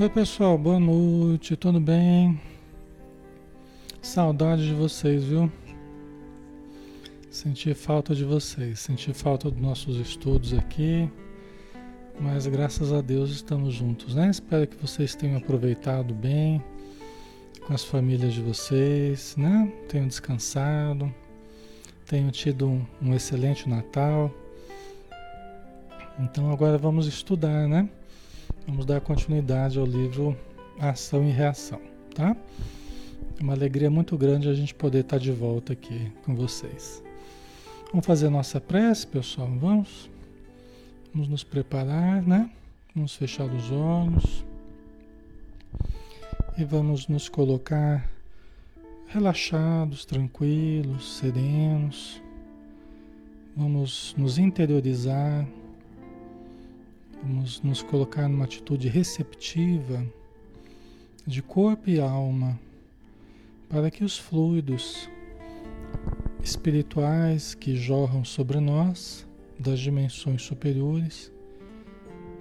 Oi pessoal, boa noite, tudo bem? Saudade de vocês, viu? Senti falta de vocês, senti falta dos nossos estudos aqui, mas graças a Deus estamos juntos, né? Espero que vocês tenham aproveitado bem com as famílias de vocês, né? Tenham descansado, tenham tido um, um excelente Natal. Então agora vamos estudar, né? Vamos dar continuidade ao livro Ação e Reação, tá? É uma alegria muito grande a gente poder estar de volta aqui com vocês. Vamos fazer nossa prece, pessoal? Vamos? Vamos nos preparar, né? Vamos fechar os olhos e vamos nos colocar relaxados, tranquilos, serenos. Vamos nos interiorizar Vamos nos colocar numa atitude receptiva de corpo e alma, para que os fluidos espirituais que jorram sobre nós, das dimensões superiores,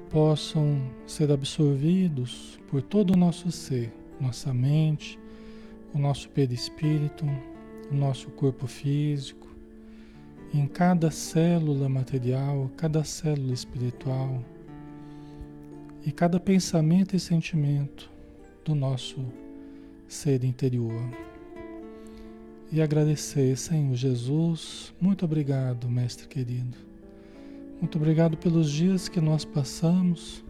possam ser absorvidos por todo o nosso ser, nossa mente, o nosso perispírito, o nosso corpo físico, em cada célula material, cada célula espiritual e cada pensamento e sentimento do nosso ser interior. E agradecer, Senhor Jesus, muito obrigado, Mestre querido. Muito obrigado pelos dias que nós passamos,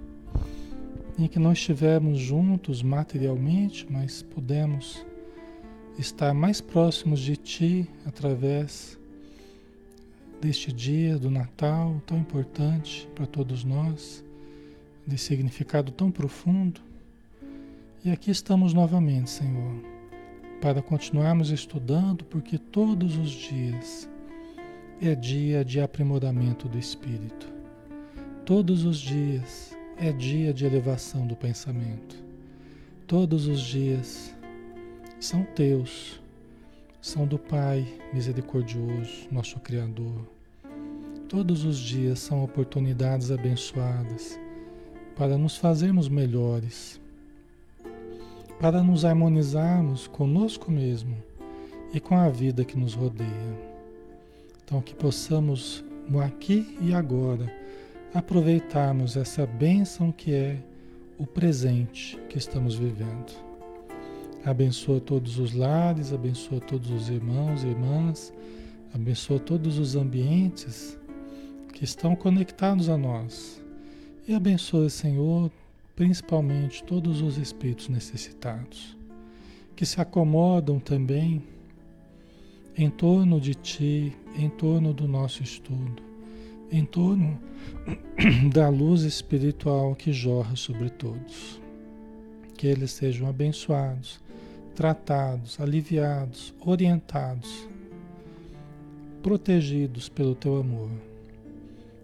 em que não estivemos juntos materialmente, mas pudemos estar mais próximos de Ti através deste dia do Natal tão importante para todos nós de significado tão profundo. E aqui estamos novamente, Senhor, para continuarmos estudando, porque todos os dias é dia de aprimoramento do espírito. Todos os dias é dia de elevação do pensamento. Todos os dias são teus, são do Pai misericordioso, nosso Criador. Todos os dias são oportunidades abençoadas para nos fazermos melhores, para nos harmonizarmos conosco mesmo e com a vida que nos rodeia. Então, que possamos, no aqui e agora, aproveitarmos essa bênção que é o presente que estamos vivendo. Abençoa todos os lares, abençoa todos os irmãos e irmãs, abençoa todos os ambientes que estão conectados a nós e abençoe, Senhor, principalmente todos os espíritos necessitados, que se acomodam também em torno de Ti, em torno do nosso estudo, em torno da luz espiritual que jorra sobre todos. Que eles sejam abençoados, tratados, aliviados, orientados, protegidos pelo Teu amor.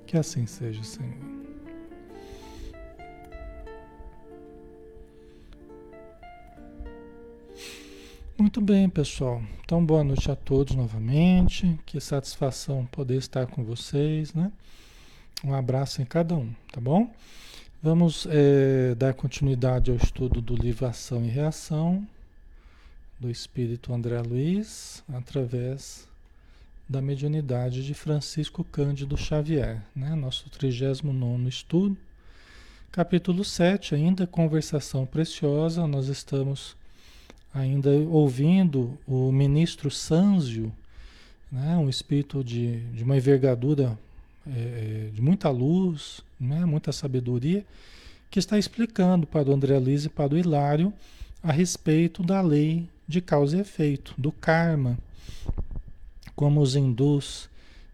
Que assim seja, Senhor. Muito bem, pessoal. Então, boa noite a todos novamente. Que satisfação poder estar com vocês, né? Um abraço em cada um, tá bom? Vamos é, dar continuidade ao estudo do livro Ação e Reação do Espírito André Luiz, através da mediunidade de Francisco Cândido Xavier, né? Nosso 39 estudo. Capítulo 7, ainda conversação preciosa, nós estamos ainda ouvindo o ministro Sanzio, né, um espírito de, de uma envergadura é, de muita luz, né, muita sabedoria, que está explicando para o André Luiz e para o Hilário a respeito da lei de causa e efeito, do karma, como os hindus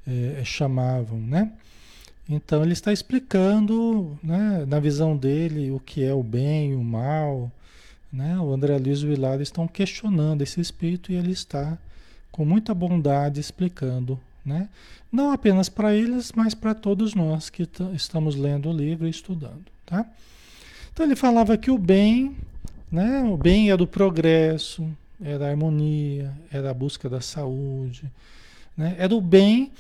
é, chamavam, né? Então ele está explicando, né, na visão dele, o que é o bem e o mal, né? O André Luiz e o estão questionando esse espírito e ele está com muita bondade explicando, né? não apenas para eles, mas para todos nós que estamos lendo o livro e estudando. Tá? Então ele falava que o bem, né? o bem é do progresso, era a harmonia, era a busca da saúde, né? era o bem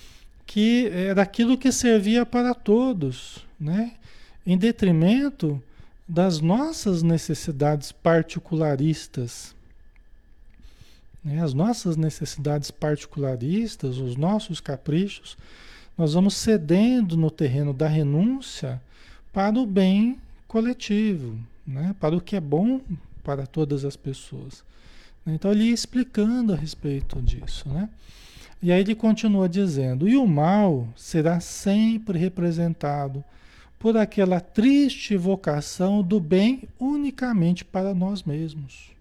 que era aquilo que servia para todos, né? em detrimento das nossas necessidades particularistas. Né? As nossas necessidades particularistas, os nossos caprichos, nós vamos cedendo no terreno da renúncia para o bem coletivo, né? para o que é bom para todas as pessoas. Então ele ia explicando a respeito disso. Né? E aí ele continua dizendo: e o mal será sempre representado por aquela triste vocação do bem unicamente para nós mesmos.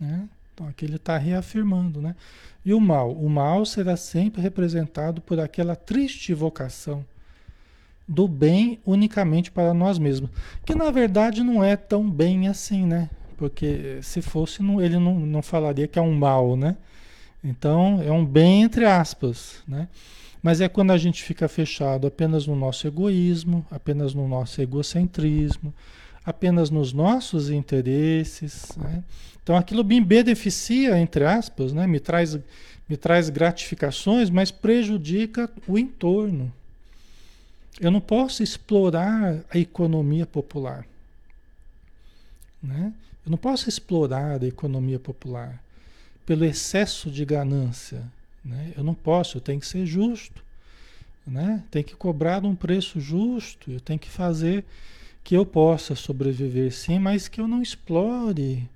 Né? Então aqui ele está reafirmando, né? E o mal? O mal será sempre representado por aquela triste vocação do bem unicamente para nós mesmos. Que na verdade não é tão bem assim, né? Porque se fosse, ele não, não falaria que é um mal, né? Então é um bem entre aspas, né? Mas é quando a gente fica fechado apenas no nosso egoísmo, apenas no nosso egocentrismo, apenas nos nossos interesses. Né? Então aquilo me beneficia, entre aspas, né? me, traz, me traz gratificações, mas prejudica o entorno. Eu não posso explorar a economia popular. Né? Eu não posso explorar a economia popular pelo excesso de ganância. Né? Eu não posso, eu tenho que ser justo. Né? Tem que cobrar um preço justo, eu tenho que fazer que eu possa sobreviver sim, mas que eu não explore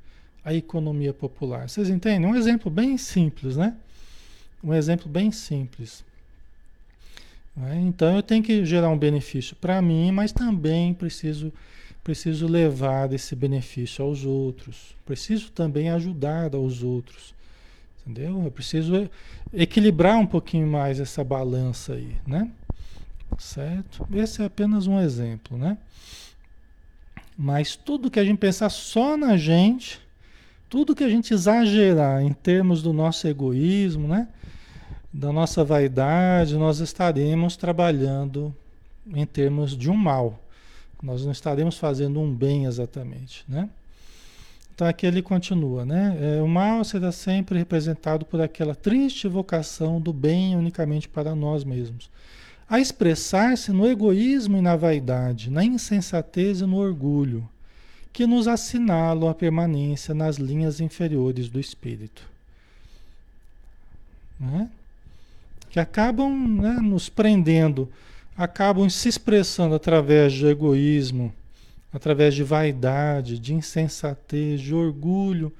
a economia popular. Vocês entendem? Um exemplo bem simples, né? Um exemplo bem simples. Né? Então eu tenho que gerar um benefício para mim, mas também preciso, preciso levar esse benefício aos outros. Preciso também ajudar aos outros. Entendeu? Eu preciso equilibrar um pouquinho mais essa balança aí, né? Certo? Esse é apenas um exemplo, né? Mas tudo que a gente pensar só na gente, tudo que a gente exagerar em termos do nosso egoísmo, né? Da nossa vaidade, nós estaremos trabalhando em termos de um mal. Nós não estaremos fazendo um bem exatamente, né? Então aqui ele continua, né? É, o mal será sempre representado por aquela triste vocação do bem unicamente para nós mesmos, a expressar-se no egoísmo e na vaidade, na insensatez e no orgulho, que nos assinalam a permanência nas linhas inferiores do espírito. Né? Que acabam né, nos prendendo, acabam se expressando através do egoísmo através de vaidade, de insensatez, de orgulho,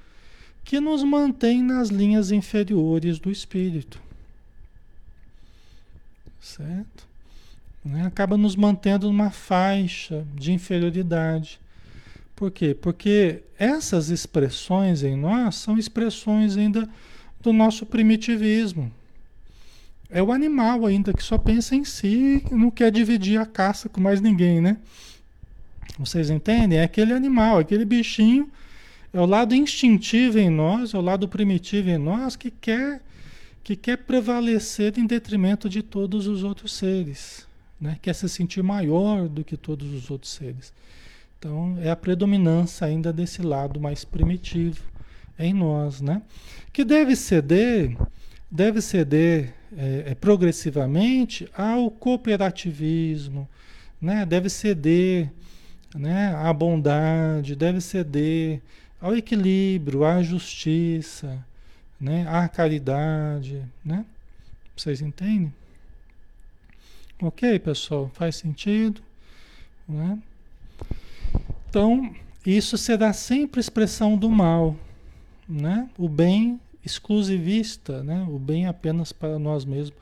que nos mantém nas linhas inferiores do espírito. Certo? Né? Acaba nos mantendo numa faixa de inferioridade. Por quê? Porque essas expressões em nós são expressões ainda do nosso primitivismo. É o animal ainda que só pensa em si não quer dividir a caça com mais ninguém, né? Vocês entendem? É aquele animal, aquele bichinho, é o lado instintivo em nós, é o lado primitivo em nós que quer que quer prevalecer em detrimento de todos os outros seres, né? Quer se sentir maior do que todos os outros seres. Então, é a predominância ainda desse lado mais primitivo em nós, né? Que deve ceder, deve ceder é, é, progressivamente ao cooperativismo, né? Deve ceder né? A bondade deve ceder ao equilíbrio, à justiça, né? À caridade, né? Vocês entendem? Ok, pessoal? Faz sentido? Né? Então, isso será sempre expressão do mal, né? O bem exclusivista, né? O bem apenas para nós mesmos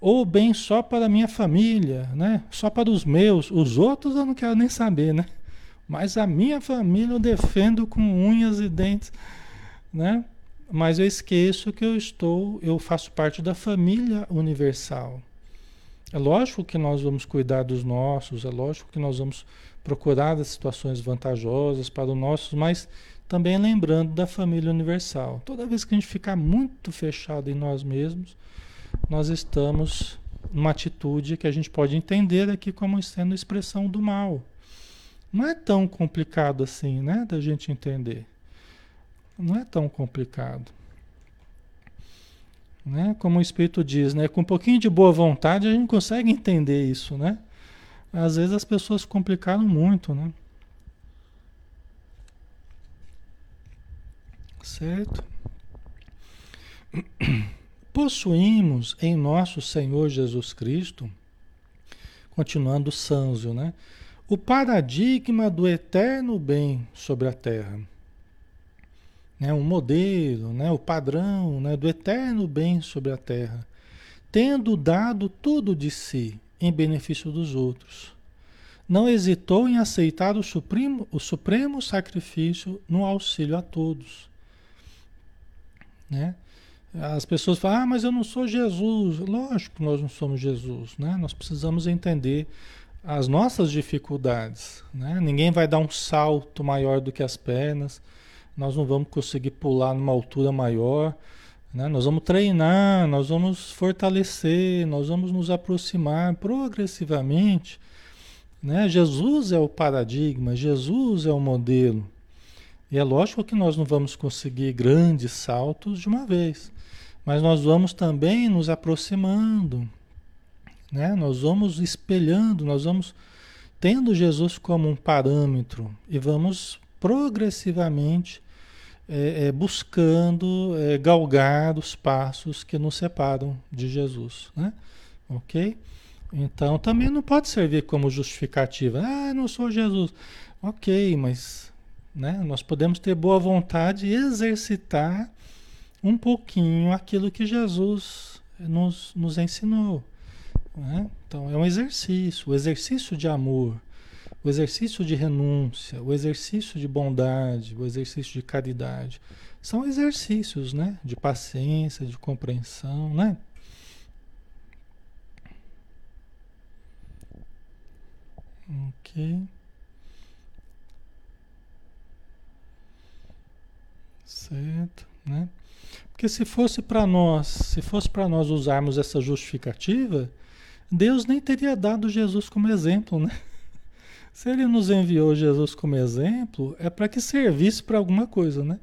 ou bem só para a minha família, né? Só para os meus, os outros eu não quero nem saber, né? Mas a minha família eu defendo com unhas e dentes, né? Mas eu esqueço que eu estou, eu faço parte da família universal. É lógico que nós vamos cuidar dos nossos, é lógico que nós vamos procurar as situações vantajosas para os nossos, mas também lembrando da família universal. Toda vez que a gente ficar muito fechado em nós mesmos, nós estamos numa atitude que a gente pode entender aqui como sendo expressão do mal. Não é tão complicado assim, né? Da gente entender. Não é tão complicado. Né? Como o Espírito diz, né? Com um pouquinho de boa vontade a gente consegue entender isso, né? Às vezes as pessoas complicaram muito, né? Certo? Possuímos em nosso Senhor Jesus Cristo, continuando o Sanzio, né? O paradigma do eterno bem sobre a terra. Né? Um modelo, né? o padrão né? do eterno bem sobre a terra. Tendo dado tudo de si em benefício dos outros. Não hesitou em aceitar o supremo, o supremo sacrifício no auxílio a todos. Né? As pessoas falam, ah, mas eu não sou Jesus. Lógico que nós não somos Jesus, né? Nós precisamos entender as nossas dificuldades, né? Ninguém vai dar um salto maior do que as pernas. Nós não vamos conseguir pular numa altura maior, né? Nós vamos treinar, nós vamos fortalecer, nós vamos nos aproximar progressivamente, né? Jesus é o paradigma, Jesus é o modelo. E é lógico que nós não vamos conseguir grandes saltos de uma vez, mas nós vamos também nos aproximando, né? Nós vamos espelhando, nós vamos tendo Jesus como um parâmetro e vamos progressivamente é, é, buscando é, galgar os passos que nos separam de Jesus, né? Ok? Então também não pode servir como justificativa. Ah, não sou Jesus. Ok, mas né? Nós podemos ter boa vontade e exercitar um pouquinho aquilo que Jesus nos, nos ensinou. Né? Então, é um exercício, o exercício de amor, o exercício de renúncia, o exercício de bondade, o exercício de caridade. São exercícios né? de paciência, de compreensão. Né? Ok. Certo, né? Porque se fosse para nós, se fosse para nós usarmos essa justificativa, Deus nem teria dado Jesus como exemplo, né? Se ele nos enviou Jesus como exemplo, é para que servisse para alguma coisa, né?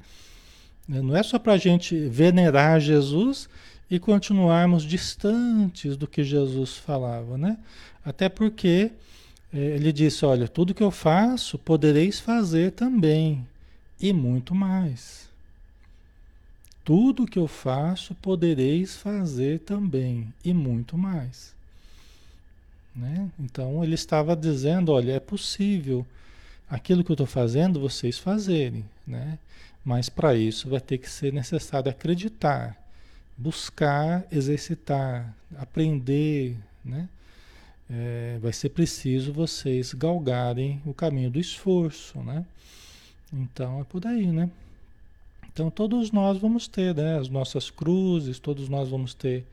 Não é só para a gente venerar Jesus e continuarmos distantes do que Jesus falava, né? Até porque é, ele disse: Olha, tudo que eu faço podereis fazer também, e muito mais. Tudo que eu faço podereis fazer também, e muito mais. Né? Então ele estava dizendo: olha, é possível aquilo que eu estou fazendo vocês fazerem, né? mas para isso vai ter que ser necessário acreditar, buscar, exercitar, aprender. Né? É, vai ser preciso vocês galgarem o caminho do esforço. Né? Então é por aí, né? Então todos nós vamos ter né, as nossas cruzes, todos nós vamos ter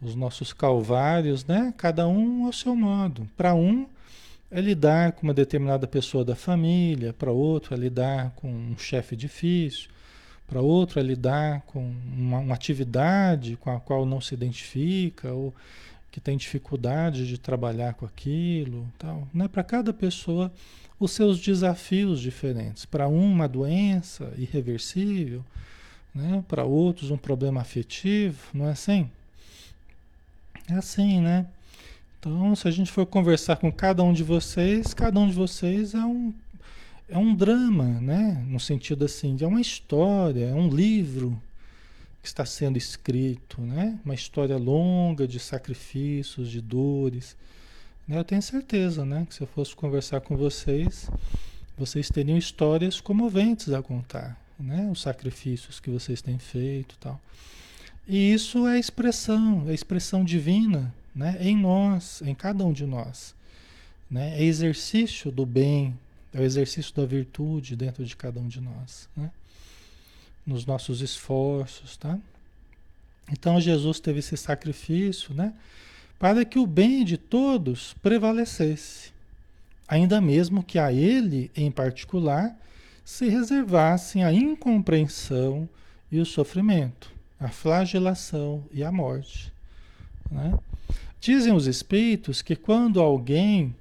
os nossos calvários, né? Cada um ao seu modo. Para um é lidar com uma determinada pessoa da família, para outro é lidar com um chefe difícil, para outro é lidar com uma, uma, atividade com a qual não se identifica ou que tem dificuldade de trabalhar com aquilo, tal. Né? Para cada pessoa os seus desafios diferentes. Para um, uma doença irreversível, né? para outros, um problema afetivo, não é assim? É assim, né? Então, se a gente for conversar com cada um de vocês, cada um de vocês é um, é um drama, né? No sentido assim, é uma história, é um livro que está sendo escrito, né? Uma história longa de sacrifícios, de dores né, eu tenho certeza, né, que se eu fosse conversar com vocês, vocês teriam histórias comoventes a contar, né, os sacrifícios que vocês têm feito, tal. E isso é expressão, é expressão divina, né, em nós, em cada um de nós, né, é exercício do bem, é o exercício da virtude dentro de cada um de nós, né, nos nossos esforços, tá? Então Jesus teve esse sacrifício, né? para que o bem de todos prevalecesse, ainda mesmo que a ele, em particular, se reservassem a incompreensão e o sofrimento, a flagelação e a morte. Né? Dizem os espíritos que quando alguém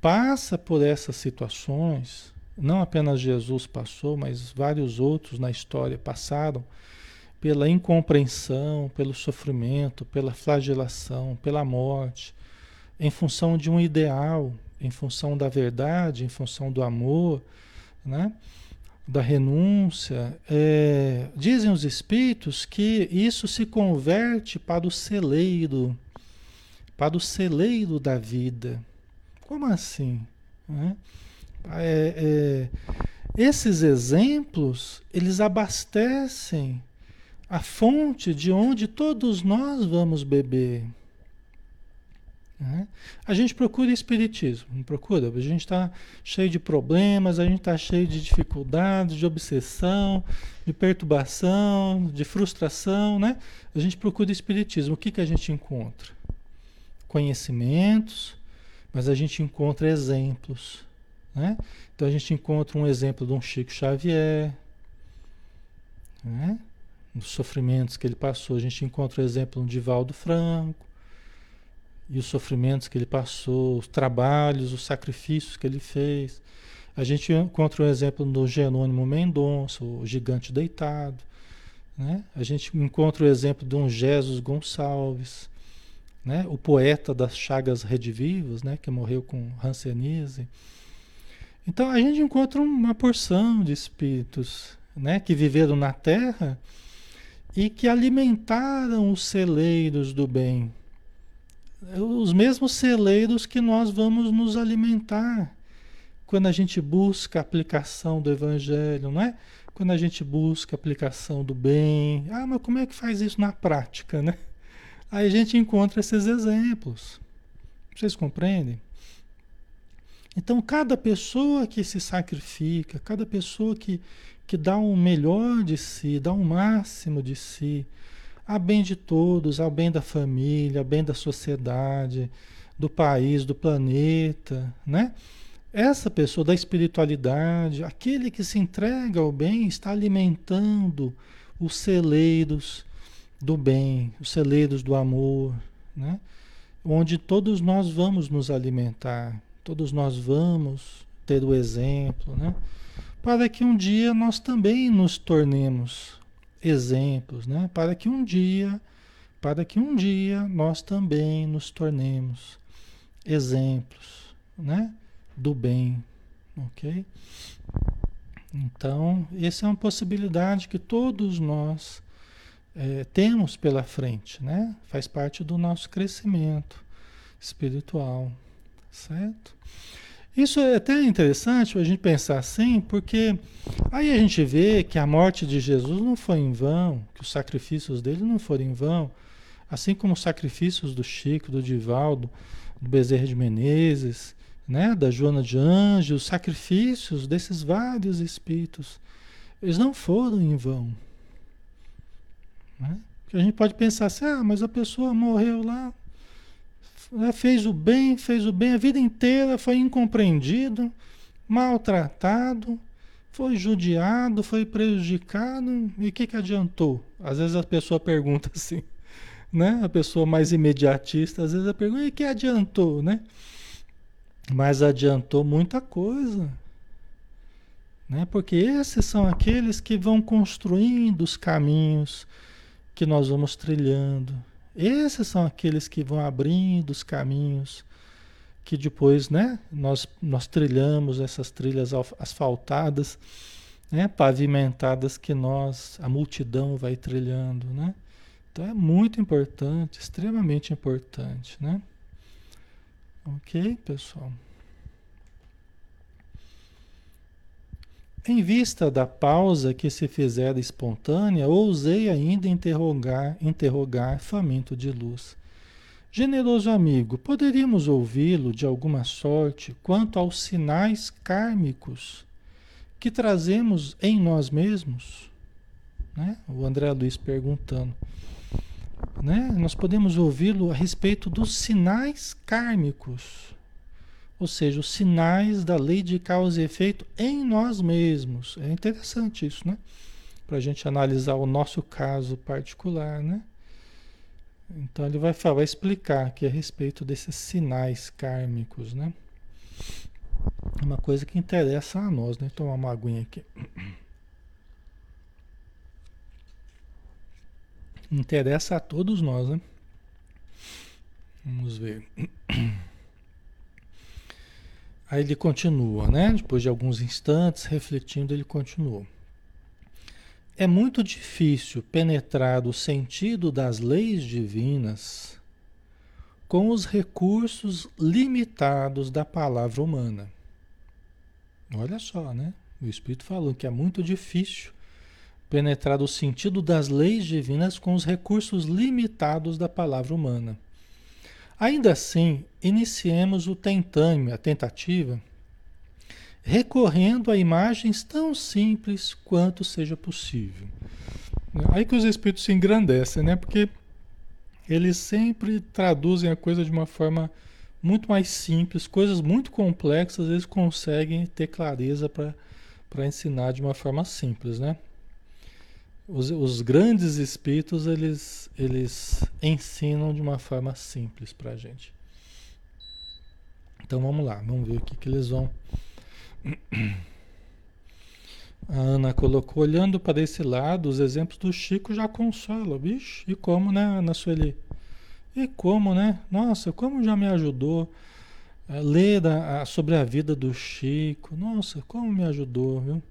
passa por essas situações, não apenas Jesus passou, mas vários outros na história passaram pela incompreensão, pelo sofrimento, pela flagelação, pela morte, em função de um ideal, em função da verdade, em função do amor, né? Da renúncia, é, dizem os espíritos que isso se converte para o celeiro, para o celeiro da vida. Como assim? Né? É, é, esses exemplos, eles abastecem a fonte de onde todos nós vamos beber. Né? A gente procura espiritismo, não procura? A gente está cheio de problemas, a gente está cheio de dificuldades, de obsessão, de perturbação, de frustração, né? A gente procura espiritismo. O que, que a gente encontra? Conhecimentos, mas a gente encontra exemplos. Né? Então a gente encontra um exemplo de um Chico Xavier, né? nos sofrimentos que ele passou. A gente encontra o exemplo de Divaldo Franco, e os sofrimentos que ele passou, os trabalhos, os sacrifícios que ele fez. A gente encontra um exemplo no Jerônimo Mendonça, o gigante deitado. Né? A gente encontra o exemplo de um Jesus Gonçalves, né? o poeta das chagas redivivas, né? que morreu com Hanseníase. Então a gente encontra uma porção de espíritos né? que viveram na Terra e que alimentaram os celeiros do bem, os mesmos celeiros que nós vamos nos alimentar quando a gente busca a aplicação do evangelho, não é? Quando a gente busca a aplicação do bem. Ah, mas como é que faz isso na prática, né? Aí a gente encontra esses exemplos. Vocês compreendem? Então, cada pessoa que se sacrifica, cada pessoa que, que dá o um melhor de si, dá o um máximo de si, a bem de todos, ao bem da família, ao bem da sociedade, do país, do planeta, né? Essa pessoa da espiritualidade, aquele que se entrega ao bem, está alimentando os celeiros do bem, os celeiros do amor, né? Onde todos nós vamos nos alimentar, todos nós vamos ter o exemplo, né? Para que um dia nós também nos tornemos exemplos, né? Para que um dia, para que um dia nós também nos tornemos exemplos, né? Do bem, ok? Então, essa é uma possibilidade que todos nós é, temos pela frente, né? Faz parte do nosso crescimento espiritual, certo? Isso é até interessante a gente pensar assim, porque aí a gente vê que a morte de Jesus não foi em vão, que os sacrifícios dele não foram em vão, assim como os sacrifícios do Chico, do Divaldo, do Bezerra de Menezes, né, da Joana de Anjos, os sacrifícios desses vários espíritos, eles não foram em vão. Né? Porque a gente pode pensar assim, ah, mas a pessoa morreu lá, fez o bem, fez o bem a vida inteira, foi incompreendido, maltratado, foi judiado, foi prejudicado, e o que, que adiantou? Às vezes a pessoa pergunta assim, né? A pessoa mais imediatista, às vezes a pergunta, e que adiantou, né? Mas adiantou muita coisa, né? Porque esses são aqueles que vão construindo os caminhos que nós vamos trilhando, esses são aqueles que vão abrindo os caminhos que depois, né, nós, nós trilhamos essas trilhas asfaltadas, né, pavimentadas que nós, a multidão vai trilhando, né? Então é muito importante, extremamente importante, né? Ok, pessoal? Em vista da pausa que se fizera espontânea, ousei ainda interrogar, interrogar faminto de luz. Generoso amigo, poderíamos ouvi-lo de alguma sorte quanto aos sinais kármicos que trazemos em nós mesmos? Né? O André Luiz perguntando. Né? Nós podemos ouvi-lo a respeito dos sinais kármicos ou seja, os sinais da lei de causa e efeito em nós mesmos. É interessante isso, né? Para a gente analisar o nosso caso particular, né? Então ele vai vai explicar aqui a respeito desses sinais kármicos, né? Uma coisa que interessa a nós, né? Tomar uma aguinha aqui. Interessa a todos nós, né? Vamos ver. Aí ele continua, né? Depois de alguns instantes, refletindo, ele continuou. É muito difícil penetrar o sentido das leis divinas com os recursos limitados da palavra humana. Olha só, né? O Espírito falou que é muito difícil penetrar o sentido das leis divinas com os recursos limitados da palavra humana. Ainda assim, iniciemos o tentame, a tentativa, recorrendo a imagens tão simples quanto seja possível. Aí que os espíritos se engrandecem, né? Porque eles sempre traduzem a coisa de uma forma muito mais simples, coisas muito complexas, eles conseguem ter clareza para ensinar de uma forma simples, né? Os, os, grandes espíritos, eles, eles ensinam de uma forma simples para a gente. Então vamos lá, vamos ver o que, que eles vão. A Ana colocou, olhando para esse lado, os exemplos do Chico já consolam, bicho. E como, né, Ana Sueli? E como, né? Nossa, como já me ajudou a ler a, a, sobre a vida do Chico. Nossa, como me ajudou, viu?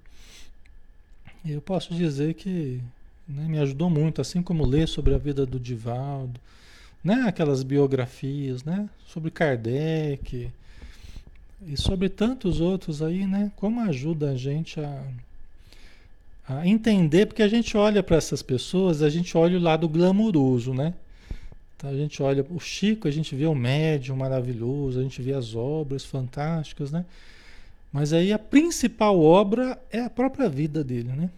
Eu posso dizer que né, me ajudou muito, assim como ler sobre a vida do Divaldo, né, aquelas biografias, né, sobre Kardec e sobre tantos outros aí, né, como ajuda a gente a, a entender, porque a gente olha para essas pessoas, a gente olha o lado glamouroso, né? Então a gente olha o Chico, a gente vê o médium maravilhoso, a gente vê as obras fantásticas, né? Mas aí a principal obra é a própria vida dele, né?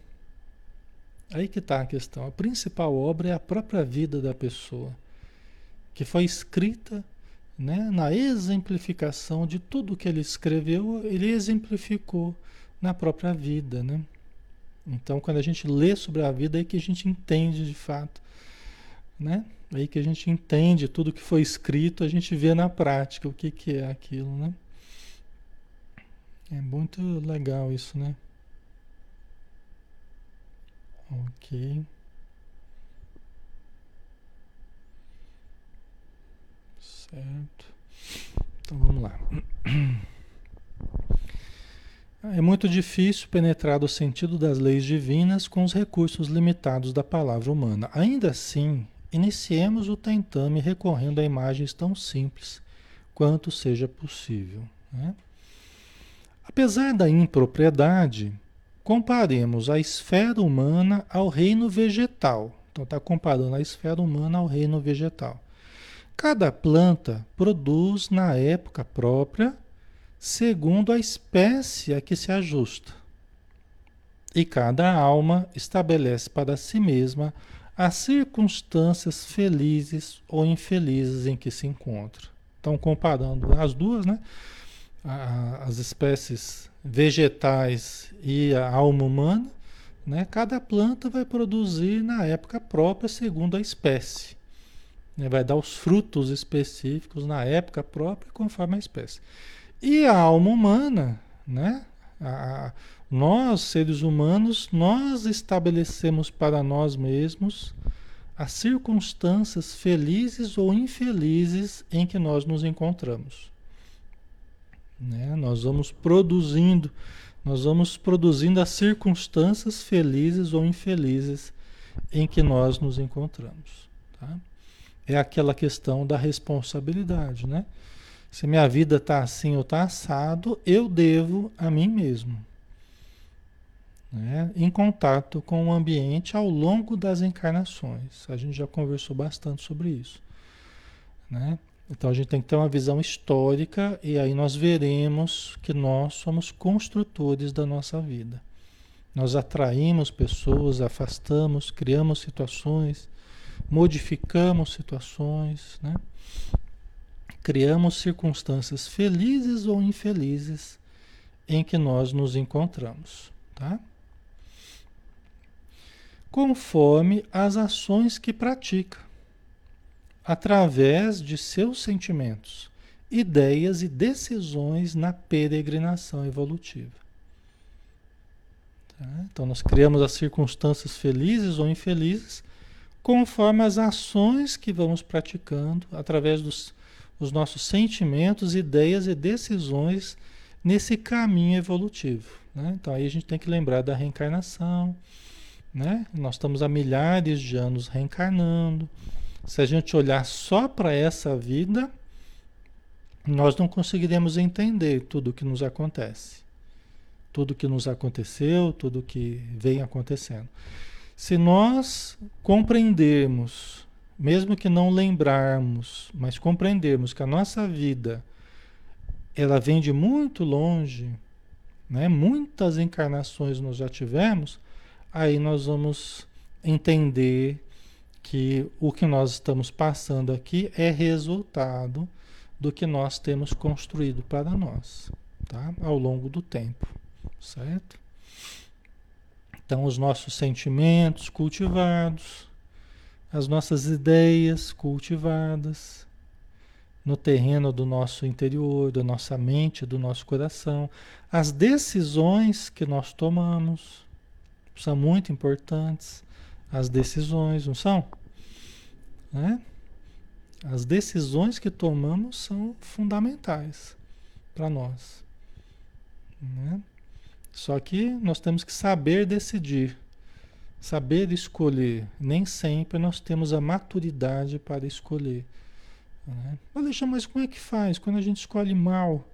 Aí que está a questão. A principal obra é a própria vida da pessoa, que foi escrita né, na exemplificação de tudo que ele escreveu, ele exemplificou na própria vida. Né? Então, quando a gente lê sobre a vida, é que a gente entende de fato. Né? Aí que a gente entende tudo que foi escrito, a gente vê na prática o que, que é aquilo. Né? É muito legal isso, né? Ok. Certo. Então vamos lá. É muito difícil penetrar o sentido das leis divinas com os recursos limitados da palavra humana. Ainda assim, iniciemos o tentame recorrendo a imagens tão simples quanto seja possível. Né? Apesar da impropriedade, comparemos a esfera humana ao reino vegetal. Então está comparando a esfera humana ao reino vegetal. Cada planta produz na época própria, segundo a espécie a que se ajusta. E cada alma estabelece para si mesma as circunstâncias felizes ou infelizes em que se encontra. Então, comparando as duas, né? As espécies vegetais e a alma humana, né? cada planta vai produzir na época própria, segundo a espécie. Né? Vai dar os frutos específicos na época própria, conforme a espécie. E a alma humana, né? A, nós, seres humanos, nós estabelecemos para nós mesmos as circunstâncias felizes ou infelizes em que nós nos encontramos. Né? Nós vamos produzindo, nós vamos produzindo as circunstâncias felizes ou infelizes em que nós nos encontramos. Tá? É aquela questão da responsabilidade, né? Se minha vida está assim ou está assado, eu devo a mim mesmo. Né? Em contato com o ambiente ao longo das encarnações. A gente já conversou bastante sobre isso. Né? Então a gente tem que ter uma visão histórica e aí nós veremos que nós somos construtores da nossa vida. Nós atraímos pessoas, afastamos, criamos situações, modificamos situações, né? criamos circunstâncias felizes ou infelizes em que nós nos encontramos. Tá? Conforme as ações que pratica através de seus sentimentos, ideias e decisões na peregrinação evolutiva. Tá? Então, nós criamos as circunstâncias felizes ou infelizes conforme as ações que vamos praticando através dos, dos nossos sentimentos, ideias e decisões nesse caminho evolutivo. Né? Então aí a gente tem que lembrar da reencarnação. Né? Nós estamos há milhares de anos reencarnando. Se a gente olhar só para essa vida, nós não conseguiremos entender tudo o que nos acontece. Tudo que nos aconteceu, tudo que vem acontecendo. Se nós compreendermos, mesmo que não lembrarmos, mas compreendermos que a nossa vida ela vem de muito longe, né? Muitas encarnações nós já tivemos, aí nós vamos entender que o que nós estamos passando aqui é resultado do que nós temos construído para nós, tá? Ao longo do tempo, certo? Então, os nossos sentimentos cultivados, as nossas ideias cultivadas no terreno do nosso interior, da nossa mente, do nosso coração, as decisões que nós tomamos são muito importantes. As decisões, não são? Né? As decisões que tomamos são fundamentais para nós. Né? Só que nós temos que saber decidir, saber escolher. Nem sempre nós temos a maturidade para escolher. Né? Alexandre, mas como é que faz quando a gente escolhe mal?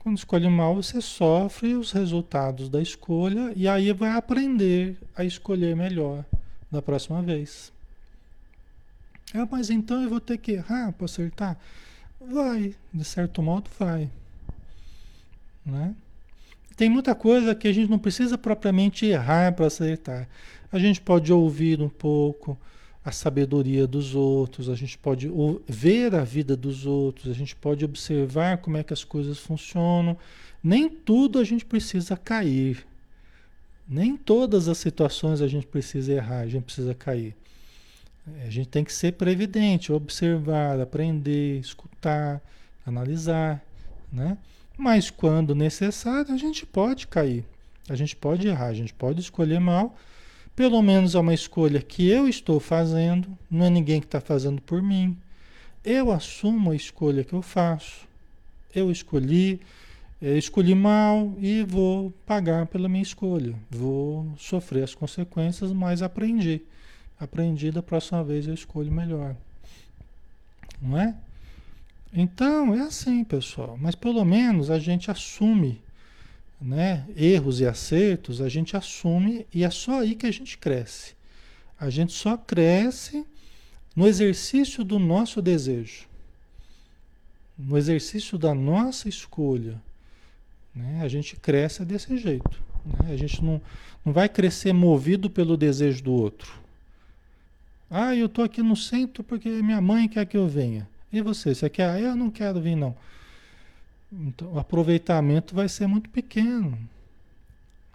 Quando escolhe mal, você sofre os resultados da escolha e aí vai aprender a escolher melhor da próxima vez. Ah, mas então eu vou ter que errar para acertar? Vai, de certo modo vai. Né? Tem muita coisa que a gente não precisa propriamente errar para acertar. A gente pode ouvir um pouco a sabedoria dos outros, a gente pode ver a vida dos outros, a gente pode observar como é que as coisas funcionam. Nem tudo a gente precisa cair. Nem todas as situações a gente precisa errar, a gente precisa cair. A gente tem que ser previdente, observar, aprender, escutar, analisar, né? Mas quando necessário, a gente pode cair, a gente pode errar, a gente pode escolher mal. Pelo menos é uma escolha que eu estou fazendo, não é ninguém que está fazendo por mim. Eu assumo a escolha que eu faço. Eu escolhi, eu escolhi mal e vou pagar pela minha escolha. Vou sofrer as consequências, mas aprendi. Aprendi da próxima vez eu escolho melhor. Não é? Então, é assim, pessoal. Mas pelo menos a gente assume, né? Erros e acertos, a gente assume e é só aí que a gente cresce. A gente só cresce no exercício do nosso desejo, no exercício da nossa escolha. Né? A gente cresce desse jeito. Né? A gente não, não vai crescer movido pelo desejo do outro. Ah, eu estou aqui no centro porque minha mãe quer que eu venha. E você, você quer? Ah, eu não quero vir, não. Então, o aproveitamento vai ser muito pequeno.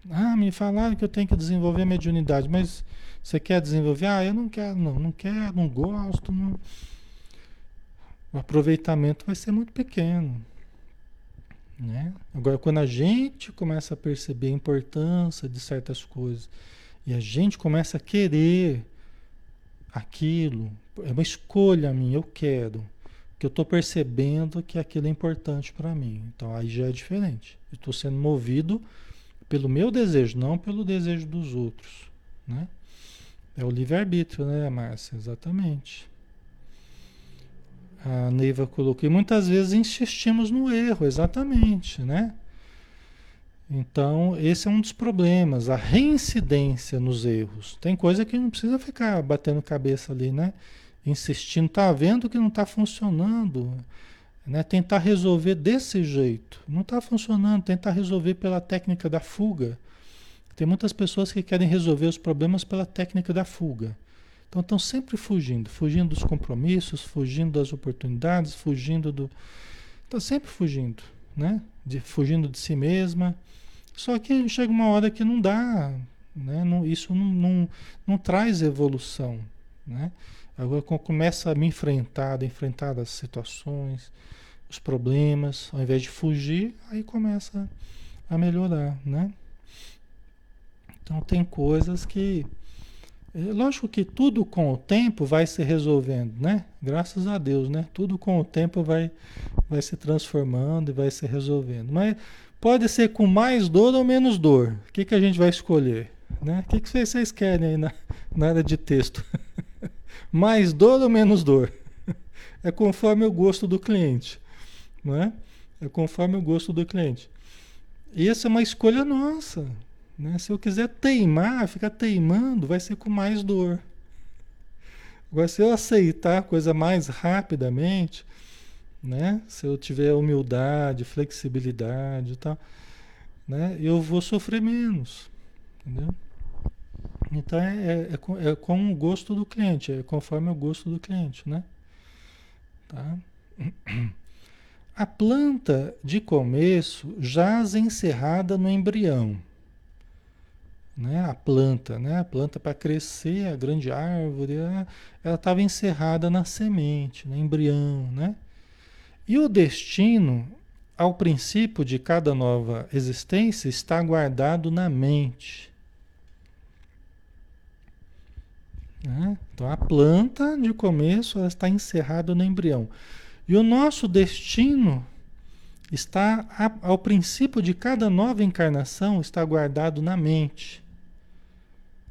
Ah, me falaram que eu tenho que desenvolver a mediunidade, mas você quer desenvolver? Ah, eu não quero, não, não quero, não gosto. Não. O aproveitamento vai ser muito pequeno. Né? Agora, quando a gente começa a perceber a importância de certas coisas e a gente começa a querer aquilo, é uma escolha minha, eu quero que eu estou percebendo que aquilo é importante para mim. Então aí já é diferente. Eu estou sendo movido pelo meu desejo, não pelo desejo dos outros. Né? É o livre-arbítrio, né, Márcia? Exatamente. A Neiva colocou. E muitas vezes insistimos no erro, exatamente, né? Então, esse é um dos problemas, a reincidência nos erros. Tem coisa que não precisa ficar batendo cabeça ali, né? insistindo, está vendo que não está funcionando. Né? Tentar resolver desse jeito. Não está funcionando, tentar resolver pela técnica da fuga. Tem muitas pessoas que querem resolver os problemas pela técnica da fuga. Então estão sempre fugindo, fugindo dos compromissos, fugindo das oportunidades, fugindo do. Está sempre fugindo, né? De, fugindo de si mesma. Só que chega uma hora que não dá, né? Não, isso não, não, não traz evolução, né? Agora começa a me enfrentar, a enfrentar as situações, os problemas, ao invés de fugir, aí começa a melhorar, né? Então tem coisas que É lógico que tudo com o tempo vai se resolvendo, né? Graças a Deus, né? Tudo com o tempo vai, vai se transformando e vai se resolvendo. Mas pode ser com mais dor ou menos dor. O que, que a gente vai escolher? Né? O que, que vocês querem aí na, na área de texto? mais dor ou menos dor? É conforme o gosto do cliente, não é? É conforme o gosto do cliente. E essa é uma escolha nossa. Né? Se eu quiser teimar, ficar teimando, vai ser com mais dor. Agora, se eu aceitar a coisa mais rapidamente, né? se eu tiver humildade, flexibilidade e tal, né? eu vou sofrer menos. Entendeu? Então é, é, é, com, é, com, o gosto do cliente, é conforme o gosto do cliente, né? Tá? A planta de começo jaz encerrada no embrião né? A planta, né? A planta para crescer, a grande árvore, ela estava encerrada na semente, no embrião, né? E o destino, ao princípio de cada nova existência, está guardado na mente. Né? Então a planta de começo ela está encerrada no embrião. E o nosso destino está ao princípio de cada nova encarnação está guardado na mente.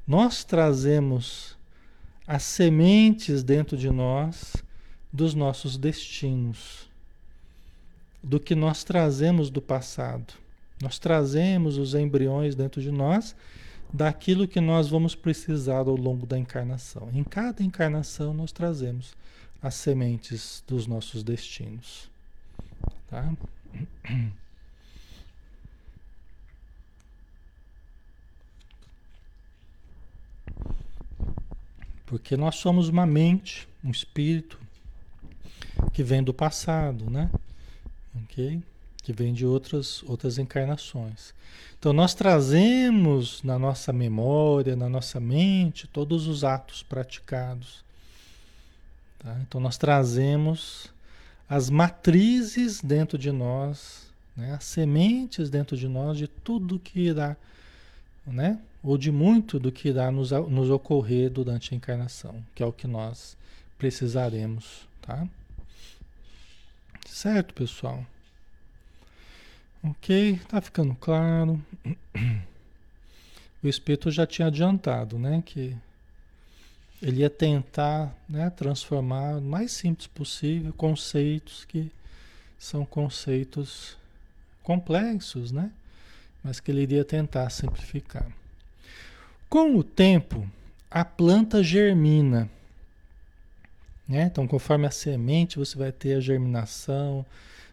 Nós trazemos as sementes dentro de nós dos nossos destinos, do que nós trazemos do passado. Nós trazemos os embriões dentro de nós daquilo que nós vamos precisar ao longo da encarnação. Em cada encarnação nós trazemos as sementes dos nossos destinos. Tá? Porque nós somos uma mente, um espírito que vem do passado, né? Ok? Que vem de outras, outras encarnações. Então nós trazemos na nossa memória, na nossa mente, todos os atos praticados. Tá? Então nós trazemos as matrizes dentro de nós, né? as sementes dentro de nós de tudo que irá né? ou de muito do que irá nos, nos ocorrer durante a encarnação, que é o que nós precisaremos, tá? Certo, pessoal? Ok, tá ficando claro. O Espírito já tinha adiantado, né, que ele ia tentar né, transformar o mais simples possível conceitos que são conceitos complexos, né? Mas que ele iria tentar simplificar. Com o tempo, a planta germina. Né? Então, conforme a semente, você vai ter a germinação,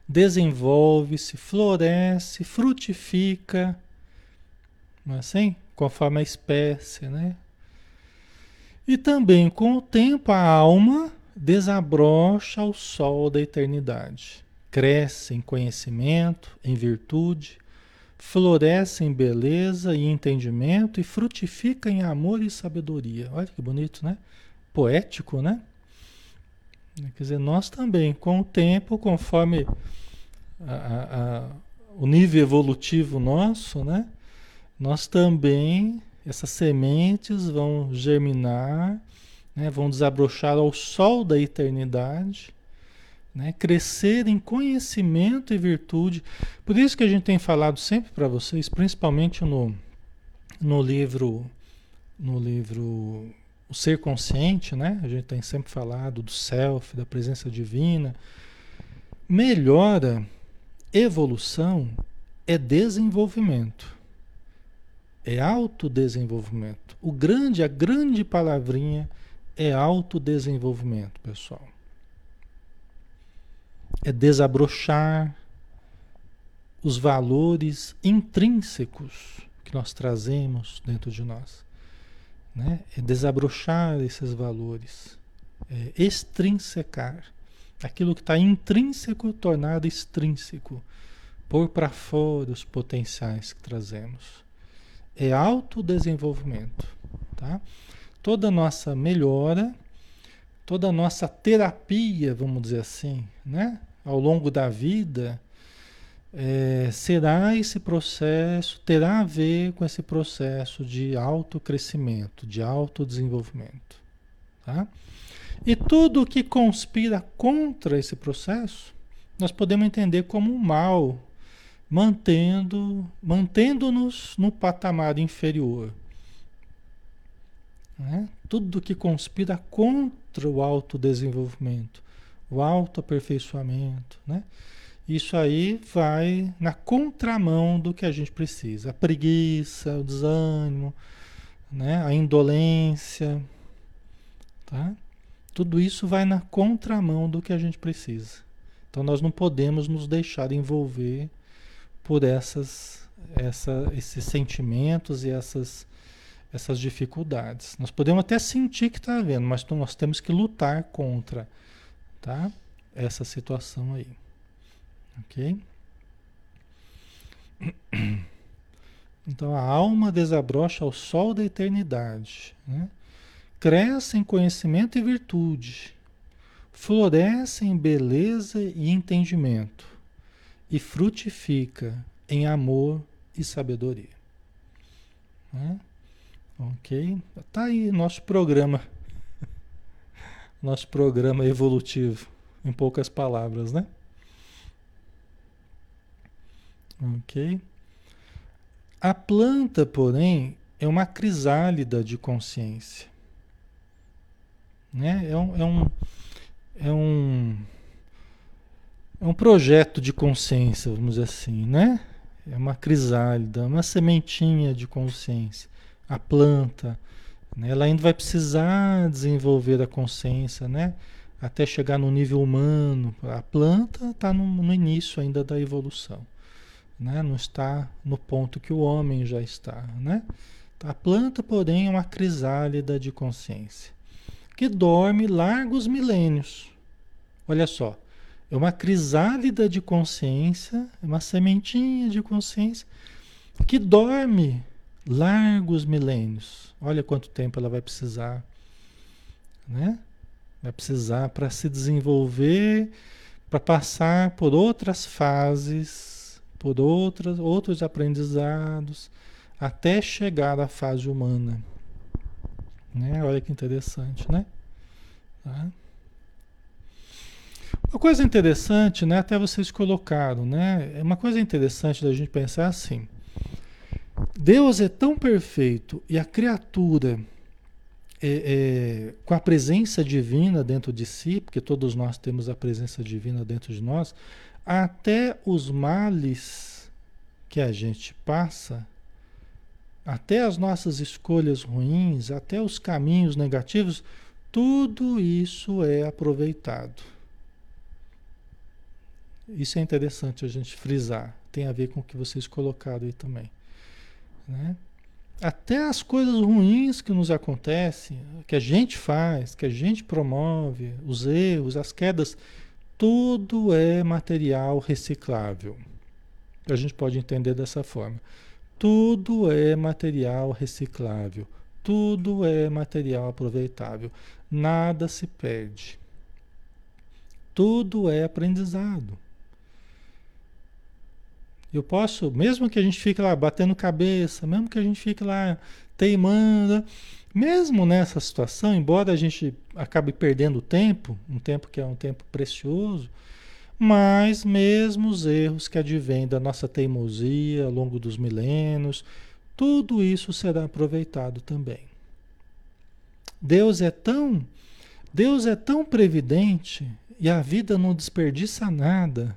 desenvolve-se, floresce, frutifica. Não é assim? Conforme a espécie, né? E também, com o tempo, a alma desabrocha ao sol da eternidade. Cresce em conhecimento, em virtude, floresce em beleza e entendimento e frutifica em amor e sabedoria. Olha que bonito, né? Poético, né? Quer dizer, nós também, com o tempo, conforme a, a, a, o nível evolutivo nosso, né? Nós também, essas sementes vão germinar, né? vão desabrochar ao sol da eternidade né? Crescer em conhecimento e virtude. Por isso que a gente tem falado sempre para vocês, principalmente no, no livro no livro O Ser Consciente, né? A gente tem sempre falado do self, da presença divina. Melhora, evolução é desenvolvimento. É autodesenvolvimento. O grande, a grande palavrinha é autodesenvolvimento, pessoal é desabrochar os valores intrínsecos que nós trazemos dentro de nós. Né? É desabrochar esses valores, é extrinsecar. Aquilo que está intrínseco tornado extrínseco, pôr para fora os potenciais que trazemos. É autodesenvolvimento. Tá? Toda nossa melhora, toda nossa terapia, vamos dizer assim, né? ao longo da vida, é, será esse processo, terá a ver com esse processo de autocrescimento, de autodesenvolvimento. Tá? E tudo que conspira contra esse processo, nós podemos entender como um mal, mantendo, mantendo-nos no patamar inferior. Né? Tudo que conspira contra o autodesenvolvimento, o autoaperfeiçoamento, né? Isso aí vai na contramão do que a gente precisa. A preguiça, o desânimo, né? a indolência, tá? Tudo isso vai na contramão do que a gente precisa. Então nós não podemos nos deixar envolver por essas, essa, esses sentimentos e essas, essas dificuldades. Nós podemos até sentir que está havendo, mas nós temos que lutar contra tá? essa situação aí. Ok? Então a alma desabrocha ao sol da eternidade. Né? Cresce em conhecimento e virtude. Floresce em beleza e entendimento. E frutifica em amor e sabedoria. Né? Ok? Tá aí nosso programa. Nosso programa evolutivo, em poucas palavras, né? Ok? A planta, porém, é uma crisálida de consciência. Né? É, um, é, um, é, um, é um projeto de consciência, vamos dizer assim, né? É uma crisálida, uma sementinha de consciência. A planta, né? ela ainda vai precisar desenvolver a consciência, né? Até chegar no nível humano. A planta está no, no início ainda da evolução né? não está no ponto que o homem já está. Né? A planta, porém, é uma crisálida de consciência, que dorme largos milênios. Olha só, é uma crisálida de consciência, é uma sementinha de consciência, que dorme largos milênios. Olha quanto tempo ela vai precisar, né? Vai precisar para se desenvolver, para passar por outras fases por outras, outros aprendizados, até chegar à fase humana. Né? Olha que interessante, né? Tá? Uma coisa interessante, né? Até vocês colocaram, né? É uma coisa interessante da gente pensar assim. Deus é tão perfeito e a criatura é, é, com a presença divina dentro de si, porque todos nós temos a presença divina dentro de nós, até os males que a gente passa, até as nossas escolhas ruins, até os caminhos negativos, tudo isso é aproveitado. Isso é interessante a gente frisar. Tem a ver com o que vocês colocaram aí também. Né? Até as coisas ruins que nos acontecem, que a gente faz, que a gente promove, os erros, as quedas tudo é material reciclável. A gente pode entender dessa forma. Tudo é material reciclável. Tudo é material aproveitável. Nada se perde. Tudo é aprendizado. Eu posso, mesmo que a gente fique lá batendo cabeça, mesmo que a gente fique lá teimando, mesmo nessa situação, embora a gente acabe perdendo tempo, um tempo que é um tempo precioso, mas mesmo os erros que advêm da nossa teimosia ao longo dos milênios, tudo isso será aproveitado também. Deus é tão Deus é tão previdente e a vida não desperdiça nada,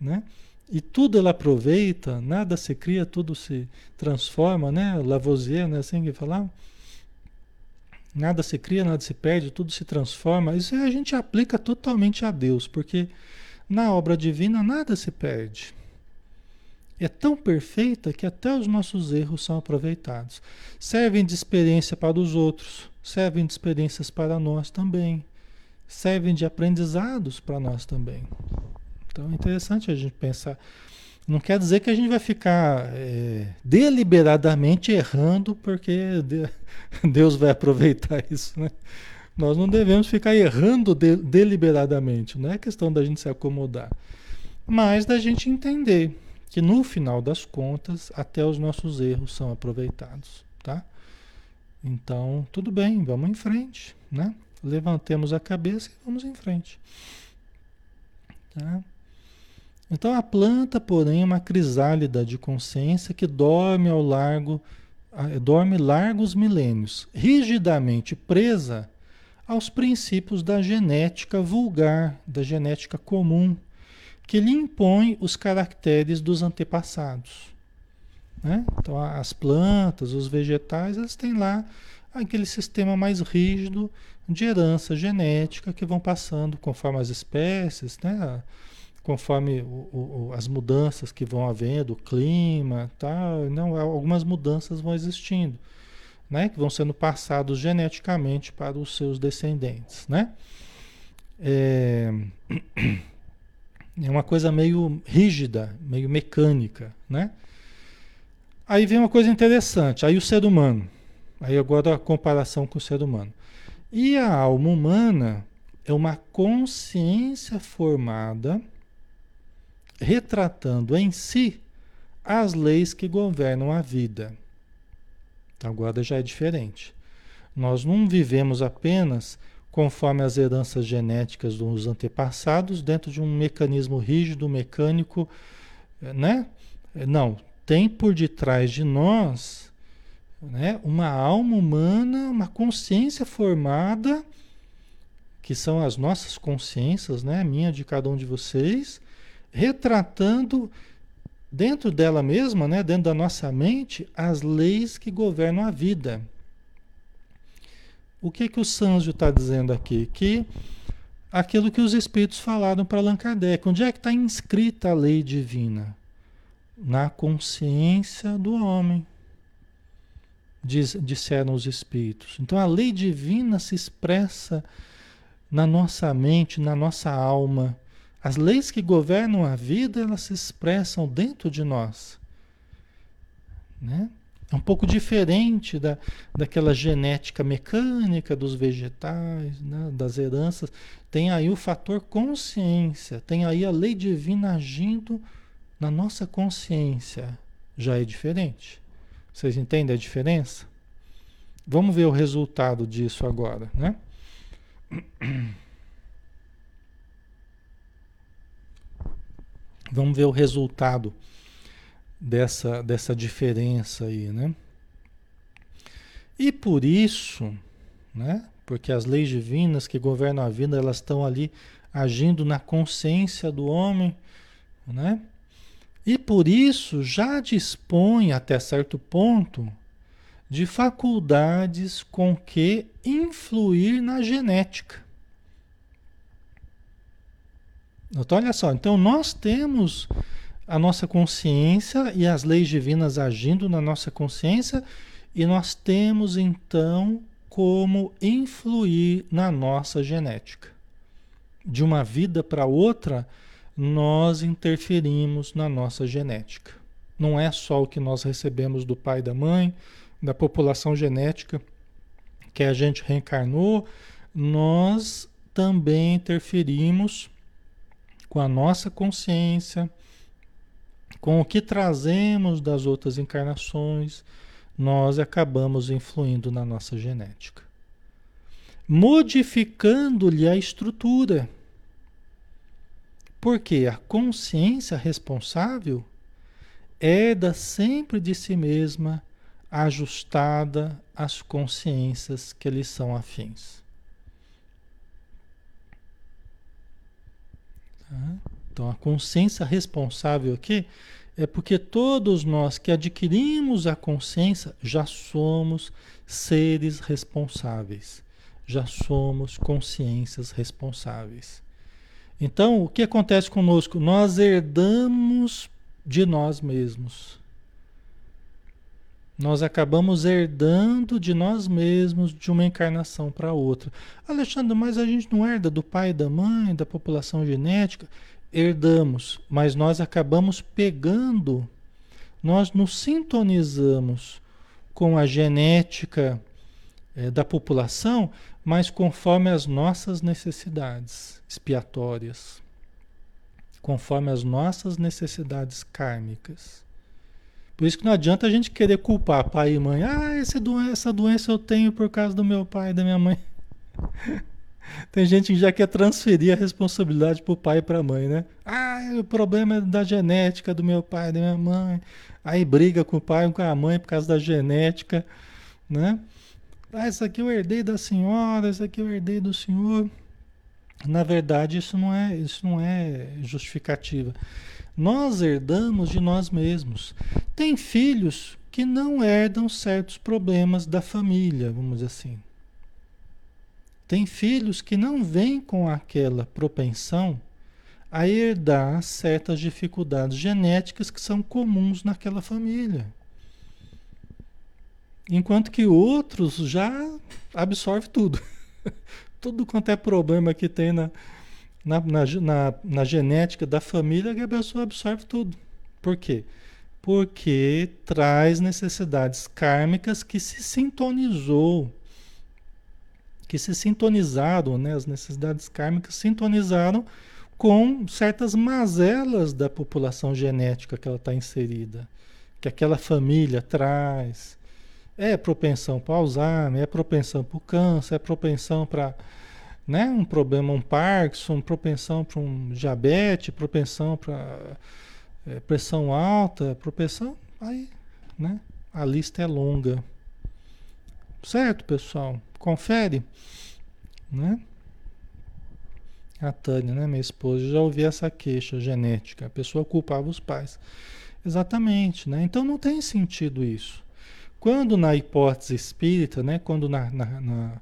né? E tudo ela aproveita, nada se cria, tudo se transforma, né? Lavoisier, né? Assim que falava. Nada se cria, nada se perde, tudo se transforma. Isso a gente aplica totalmente a Deus, porque na obra divina nada se perde. É tão perfeita que até os nossos erros são aproveitados. Servem de experiência para os outros, servem de experiências para nós também, servem de aprendizados para nós também. Então é interessante a gente pensar não quer dizer que a gente vai ficar é, deliberadamente errando, porque Deus vai aproveitar isso, né? Nós não devemos ficar errando de, deliberadamente, não é questão da gente se acomodar. mas da gente entender que no final das contas até os nossos erros são aproveitados, tá? Então, tudo bem, vamos em frente, né? Levantemos a cabeça e vamos em frente. Tá? Então a planta, porém, é uma crisálida de consciência que dorme ao largo, dorme largos milênios, rigidamente presa aos princípios da genética vulgar, da genética comum, que lhe impõe os caracteres dos antepassados. Né? Então, as plantas, os vegetais, elas têm lá aquele sistema mais rígido de herança genética que vão passando conforme as espécies, né? Conforme o, o, as mudanças que vão havendo, o clima, tá? não, algumas mudanças vão existindo, né? que vão sendo passados geneticamente para os seus descendentes. Né? É... é uma coisa meio rígida, meio mecânica. Né? Aí vem uma coisa interessante, aí o ser humano, aí agora a comparação com o ser humano. E a alma humana é uma consciência formada retratando em si as leis que governam a vida. Agora já é diferente. Nós não vivemos apenas conforme as heranças genéticas dos antepassados dentro de um mecanismo rígido, mecânico, né? Não, tem por detrás de nós né, uma alma humana, uma consciência formada, que são as nossas consciências, né, minha de cada um de vocês, retratando dentro dela mesma, né, dentro da nossa mente, as leis que governam a vida. O que que o Sanjo está dizendo aqui? Que aquilo que os espíritos falaram para Allan Kardec, onde é que está inscrita a lei divina? na consciência do homem, diz, disseram os espíritos. Então a lei divina se expressa na nossa mente, na nossa alma. As leis que governam a vida, elas se expressam dentro de nós. Né? É um pouco diferente da, daquela genética mecânica dos vegetais, né? das heranças. Tem aí o fator consciência, tem aí a lei divina agindo na nossa consciência já é diferente. Vocês entendem a diferença? Vamos ver o resultado disso agora, né? Vamos ver o resultado dessa, dessa diferença aí, né? E por isso, né? Porque as leis divinas que governam a vida, elas estão ali agindo na consciência do homem, né? E por isso já dispõe até certo ponto de faculdades com que influir na genética. Então, olha só, então nós temos a nossa consciência e as leis divinas agindo na nossa consciência, e nós temos então como influir na nossa genética. De uma vida para outra, nós interferimos na nossa genética. Não é só o que nós recebemos do pai e da mãe, da população genética que a gente reencarnou, nós também interferimos com a nossa consciência, com o que trazemos das outras encarnações, nós acabamos influindo na nossa genética, modificando-lhe a estrutura porque a consciência responsável é da sempre de si mesma ajustada às consciências que lhe são afins. Então, a consciência responsável aqui é porque todos nós que adquirimos a consciência já somos seres responsáveis, já somos consciências responsáveis. Então, o que acontece conosco? Nós herdamos de nós mesmos. Nós acabamos herdando de nós mesmos de uma encarnação para outra. Alexandre, mas a gente não herda do pai da mãe, da população genética? Herdamos, mas nós acabamos pegando, nós nos sintonizamos com a genética é, da população, mas conforme as nossas necessidades expiatórias. conforme as nossas necessidades kármicas. Por isso que não adianta a gente querer culpar pai e mãe. Ah, essa doença eu tenho por causa do meu pai e da minha mãe. Tem gente que já quer transferir a responsabilidade para o pai e para a mãe, né? Ah, o problema é da genética do meu pai e da minha mãe. Aí briga com o pai e com a mãe por causa da genética, né? Ah, isso aqui eu herdei da senhora, isso aqui eu herdei do senhor. Na verdade, isso não é, isso não é justificativa. Nós herdamos de nós mesmos. Tem filhos que não herdam certos problemas da família, vamos dizer assim. Tem filhos que não vêm com aquela propensão a herdar certas dificuldades genéticas que são comuns naquela família. Enquanto que outros já absorvem tudo. tudo quanto é problema que tem na, na, na, na, na genética da família, a pessoa absorve tudo. Por quê? Porque traz necessidades kármicas que se sintonizou que se sintonizaram, né, as necessidades kármicas sintonizaram com certas mazelas da população genética que ela está inserida, que aquela família traz. É propensão para Alzheimer, é propensão para o câncer, é propensão para né, um problema, um Parkinson, propensão para um diabetes, propensão para é, pressão alta, propensão, aí, né? A lista é longa. Certo, pessoal? Confere, né? A Tânia, né, minha esposa, já ouvi essa queixa genética. A pessoa culpava os pais. Exatamente, né? Então não tem sentido isso. Quando na hipótese espírita, né, quando na, na, na,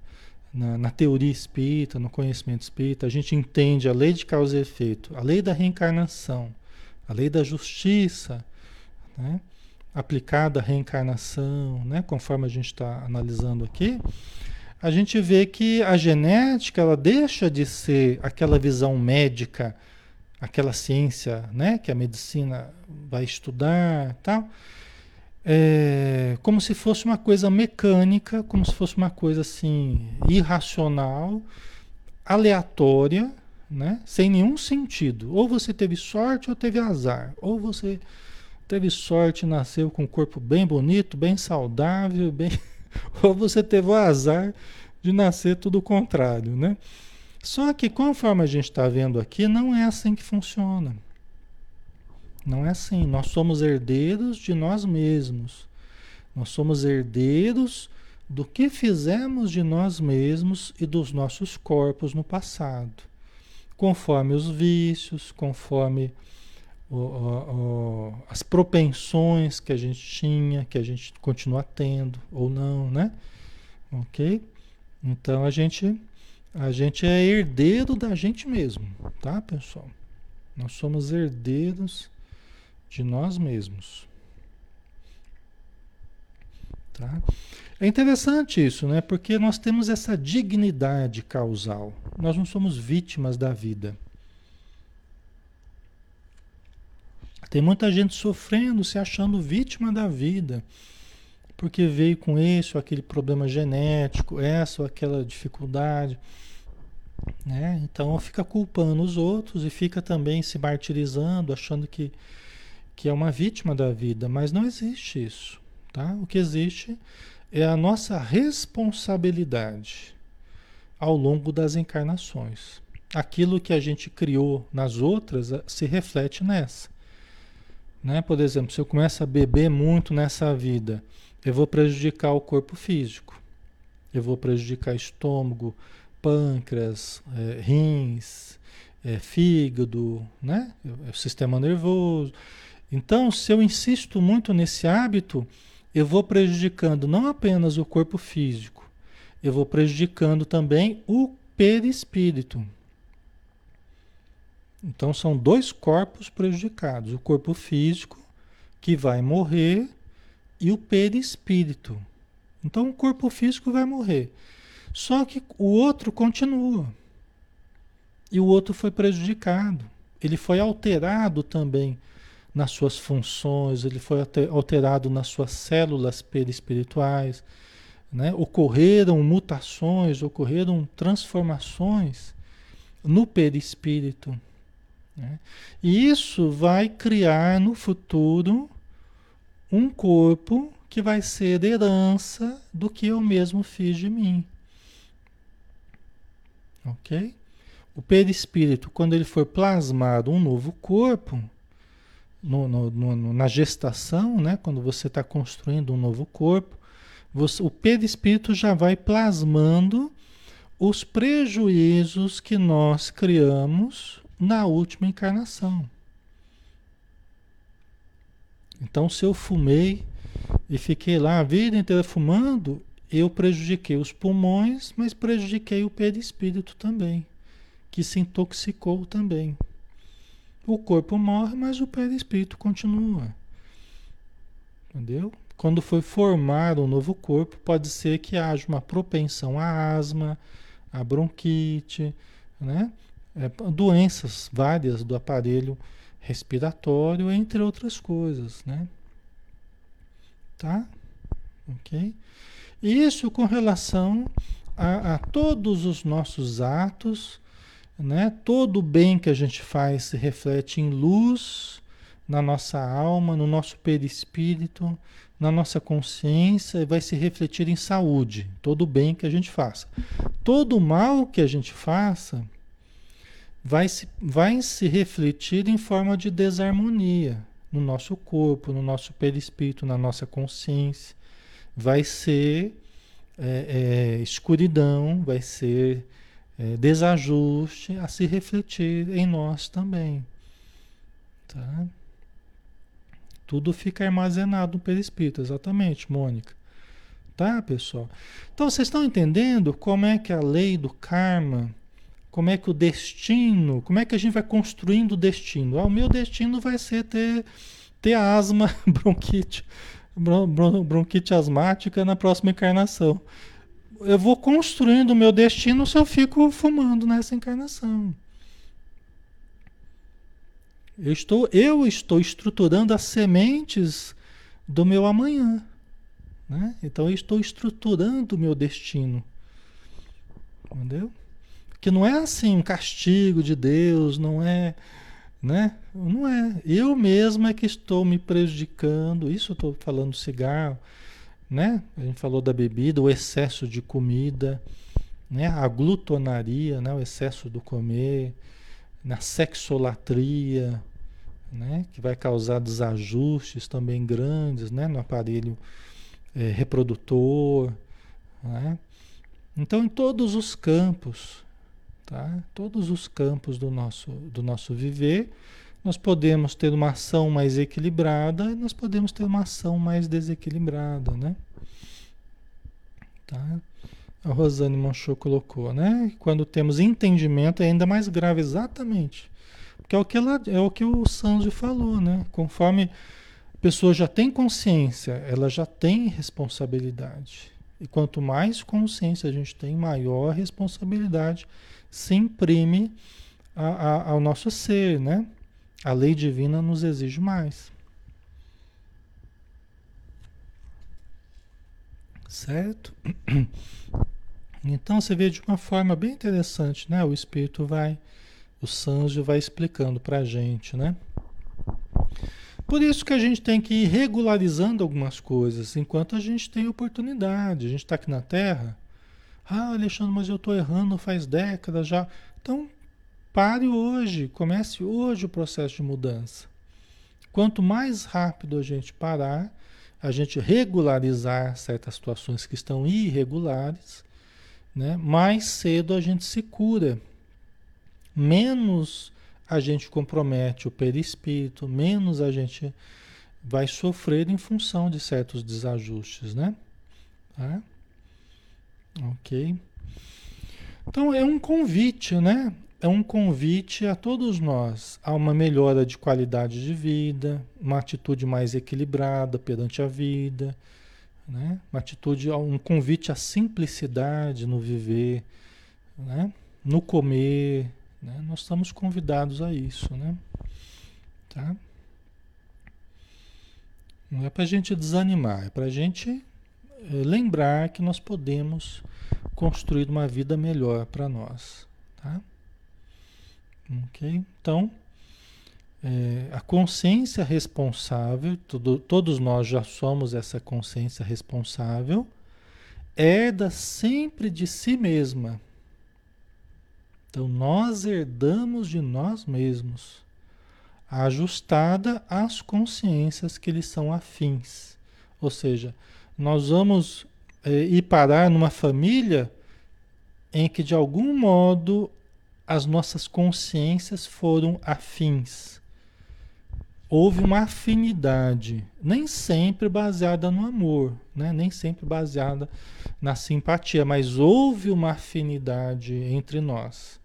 na, na teoria espírita, no conhecimento espírita, a gente entende a lei de causa e efeito, a lei da reencarnação, a lei da justiça, né? aplicada à reencarnação, né? conforme a gente está analisando aqui, a gente vê que a genética ela deixa de ser aquela visão médica, aquela ciência, né, que a medicina vai estudar, tal, é, como se fosse uma coisa mecânica, como se fosse uma coisa assim irracional, aleatória, né, sem nenhum sentido. Ou você teve sorte ou teve azar, ou você teve sorte e nasceu com um corpo bem bonito, bem saudável, bem ou você teve o azar de nascer tudo o contrário, né? Só que conforme a gente está vendo aqui, não é assim que funciona. Não é assim. Nós somos herdeiros de nós mesmos. Nós somos herdeiros do que fizemos de nós mesmos e dos nossos corpos no passado. Conforme os vícios, conforme o, o, o, as propensões que a gente tinha, que a gente continua tendo ou não, né? Ok? Então a gente a gente é herdeiro da gente mesmo, tá, pessoal? Nós somos herdeiros de nós mesmos. Tá? É interessante isso, né? Porque nós temos essa dignidade causal. Nós não somos vítimas da vida. Tem muita gente sofrendo, se achando vítima da vida, porque veio com esse ou aquele problema genético, essa ou aquela dificuldade. Né? Então fica culpando os outros e fica também se martirizando, achando que, que é uma vítima da vida, mas não existe isso. Tá? O que existe é a nossa responsabilidade ao longo das encarnações. Aquilo que a gente criou nas outras eh, se reflete nessa. Né? Por exemplo, se eu começo a beber muito nessa vida, eu vou prejudicar o corpo físico, eu vou prejudicar estômago, pâncreas, é, rins, é, fígado, né? o sistema nervoso. Então, se eu insisto muito nesse hábito, eu vou prejudicando não apenas o corpo físico, eu vou prejudicando também o perispírito. Então são dois corpos prejudicados: o corpo físico, que vai morrer, e o perispírito. Então o corpo físico vai morrer. Só que o outro continua. E o outro foi prejudicado. Ele foi alterado também nas suas funções, ele foi alterado nas suas células perispirituais. Né? Ocorreram mutações, ocorreram transformações no perispírito. Né? E isso vai criar no futuro um corpo que vai ser herança do que eu mesmo fiz de mim. Ok? O perispírito, quando ele for plasmado um novo corpo, no, no, no, na gestação, né, quando você está construindo um novo corpo, você, o perispírito já vai plasmando os prejuízos que nós criamos na última encarnação. Então, se eu fumei e fiquei lá a vida inteira fumando, eu prejudiquei os pulmões, mas prejudiquei o perispírito também, que se intoxicou também. O corpo morre, mas o perispírito continua. Entendeu? Quando foi formado um novo corpo, pode ser que haja uma propensão à asma, à bronquite, né? É, doenças várias do aparelho respiratório, entre outras coisas, né? Tá? Ok? Isso com relação a, a todos os nossos atos, né? Todo bem que a gente faz se reflete em luz na nossa alma, no nosso perispírito, na nossa consciência e vai se refletir em saúde, todo bem que a gente faça. Todo mal que a gente faça vai se, vai se refletir em forma de desarmonia no nosso corpo, no nosso perispírito, na nossa consciência. Vai ser é, é, escuridão, vai ser é, desajuste a se refletir em nós também. Tá? Tudo fica armazenado no perispírito, exatamente, Mônica. Tá, pessoal? Então vocês estão entendendo como é que a lei do karma como é que o destino, como é que a gente vai construindo o destino? Ah, o meu destino vai ser ter, ter asma, bronquite, bronquite asmática na próxima encarnação. Eu vou construindo o meu destino se eu fico fumando nessa encarnação. Eu estou, eu estou estruturando as sementes do meu amanhã. Né? Então eu estou estruturando o meu destino. Entendeu? Que não é assim um castigo de Deus, não é, né? Não é. Eu mesmo é que estou me prejudicando. Isso eu estou falando do cigarro, né? A gente falou da bebida, o excesso de comida, né? A glutonaria, né? O excesso do comer, na sexolatria, né? Que vai causar desajustes também grandes, né? No aparelho é, reprodutor, né? Então, em todos os campos, Tá? Todos os campos do nosso, do nosso viver, nós podemos ter uma ação mais equilibrada e nós podemos ter uma ação mais desequilibrada, né? Tá? A Rosane Manchot colocou, né? Quando temos entendimento é ainda mais grave, exatamente. Porque é o que, ela, é o, que o Sanji falou, né? Conforme a pessoa já tem consciência, ela já tem responsabilidade. E quanto mais consciência a gente tem, maior responsabilidade se imprime a, a, ao nosso ser, né? A lei divina nos exige mais. Certo? Então você vê de uma forma bem interessante, né? O Espírito vai, o Sanjo vai explicando para a gente, né? Por isso que a gente tem que ir regularizando algumas coisas enquanto a gente tem oportunidade. A gente está aqui na Terra, ah, Alexandre, mas eu estou errando faz décadas já. Então, pare hoje, comece hoje o processo de mudança. Quanto mais rápido a gente parar, a gente regularizar certas situações que estão irregulares, né, mais cedo a gente se cura. Menos a gente compromete o perispírito, menos a gente vai sofrer em função de certos desajustes, né? Tá? Ok. Então é um convite, né? É um convite a todos nós a uma melhora de qualidade de vida, uma atitude mais equilibrada perante a vida, né? Uma atitude, um convite à simplicidade no viver, né? No comer, né? Nós estamos convidados a isso, né? Tá? Não é para a gente desanimar, é para a gente é, lembrar que nós podemos construir uma vida melhor para nós, tá? Ok? Então, é, a consciência responsável, todos nós já somos essa consciência responsável, herda sempre de si mesma. Então nós herdamos de nós mesmos, ajustada às consciências que lhes são afins. Ou seja, nós vamos é, ir parar numa família em que de algum modo as nossas consciências foram afins houve uma afinidade, nem sempre baseada no amor, né? nem sempre baseada na simpatia, mas houve uma afinidade entre nós.